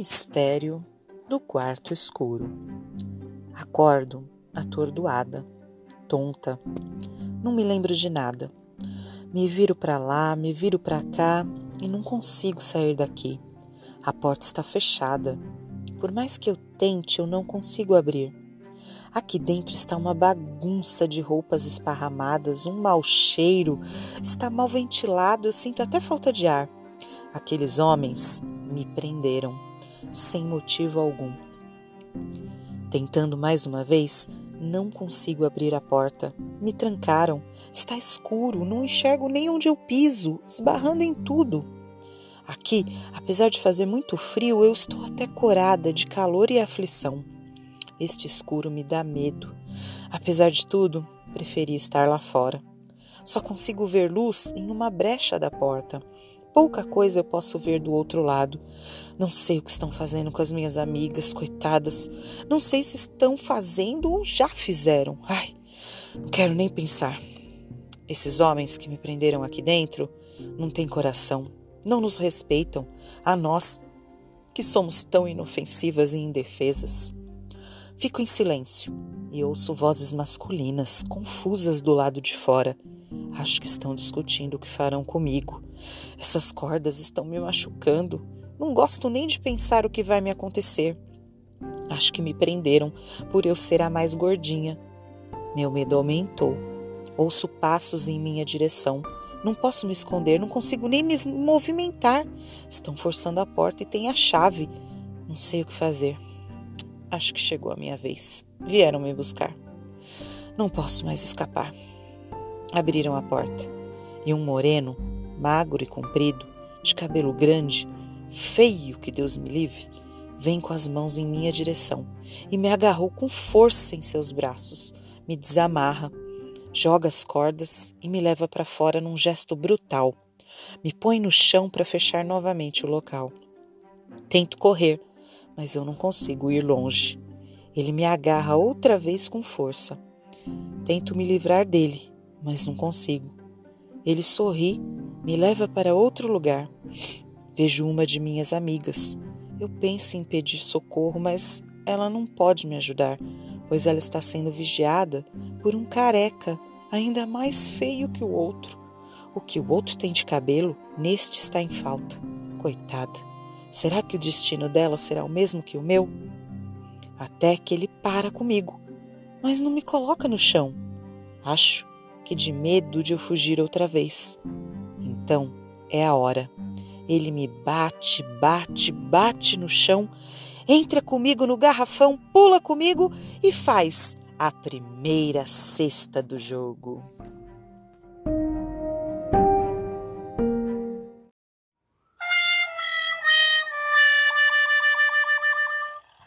mistério do quarto escuro. Acordo atordoada, tonta. Não me lembro de nada. Me viro para lá, me viro para cá e não consigo sair daqui. A porta está fechada. Por mais que eu tente, eu não consigo abrir. Aqui dentro está uma bagunça de roupas esparramadas, um mau cheiro, está mal ventilado, eu sinto até falta de ar. Aqueles homens me prenderam, sem motivo algum. Tentando mais uma vez, não consigo abrir a porta. Me trancaram. Está escuro, não enxergo nem onde eu piso, esbarrando em tudo. Aqui, apesar de fazer muito frio, eu estou até corada de calor e aflição. Este escuro me dá medo. Apesar de tudo, preferi estar lá fora. Só consigo ver luz em uma brecha da porta. Pouca coisa eu posso ver do outro lado. Não sei o que estão fazendo com as minhas amigas, coitadas. Não sei se estão fazendo ou já fizeram. Ai, não quero nem pensar. Esses homens que me prenderam aqui dentro não têm coração, não nos respeitam, a nós que somos tão inofensivas e indefesas. Fico em silêncio e ouço vozes masculinas, confusas do lado de fora. Acho que estão discutindo o que farão comigo. Essas cordas estão me machucando. Não gosto nem de pensar o que vai me acontecer. Acho que me prenderam por eu ser a mais gordinha. Meu medo aumentou. Ouço passos em minha direção. Não posso me esconder, não consigo nem me movimentar. Estão forçando a porta e tem a chave. Não sei o que fazer. Acho que chegou a minha vez. Vieram me buscar. Não posso mais escapar. Abriram a porta e um moreno, magro e comprido, de cabelo grande, feio que Deus me livre, vem com as mãos em minha direção e me agarrou com força em seus braços, me desamarra, joga as cordas e me leva para fora num gesto brutal. Me põe no chão para fechar novamente o local. Tento correr, mas eu não consigo ir longe. Ele me agarra outra vez com força. Tento me livrar dele, mas não consigo. Ele sorri, me leva para outro lugar. Vejo uma de minhas amigas. Eu penso em pedir socorro, mas ela não pode me ajudar, pois ela está sendo vigiada por um careca ainda mais feio que o outro. O que o outro tem de cabelo, neste está em falta. Coitada, será que o destino dela será o mesmo que o meu? Até que ele para comigo, mas não me coloca no chão. Acho que de medo de eu fugir outra vez. Então é a hora. Ele me bate, bate, bate no chão, entra comigo no garrafão, pula comigo e faz a primeira cesta do jogo.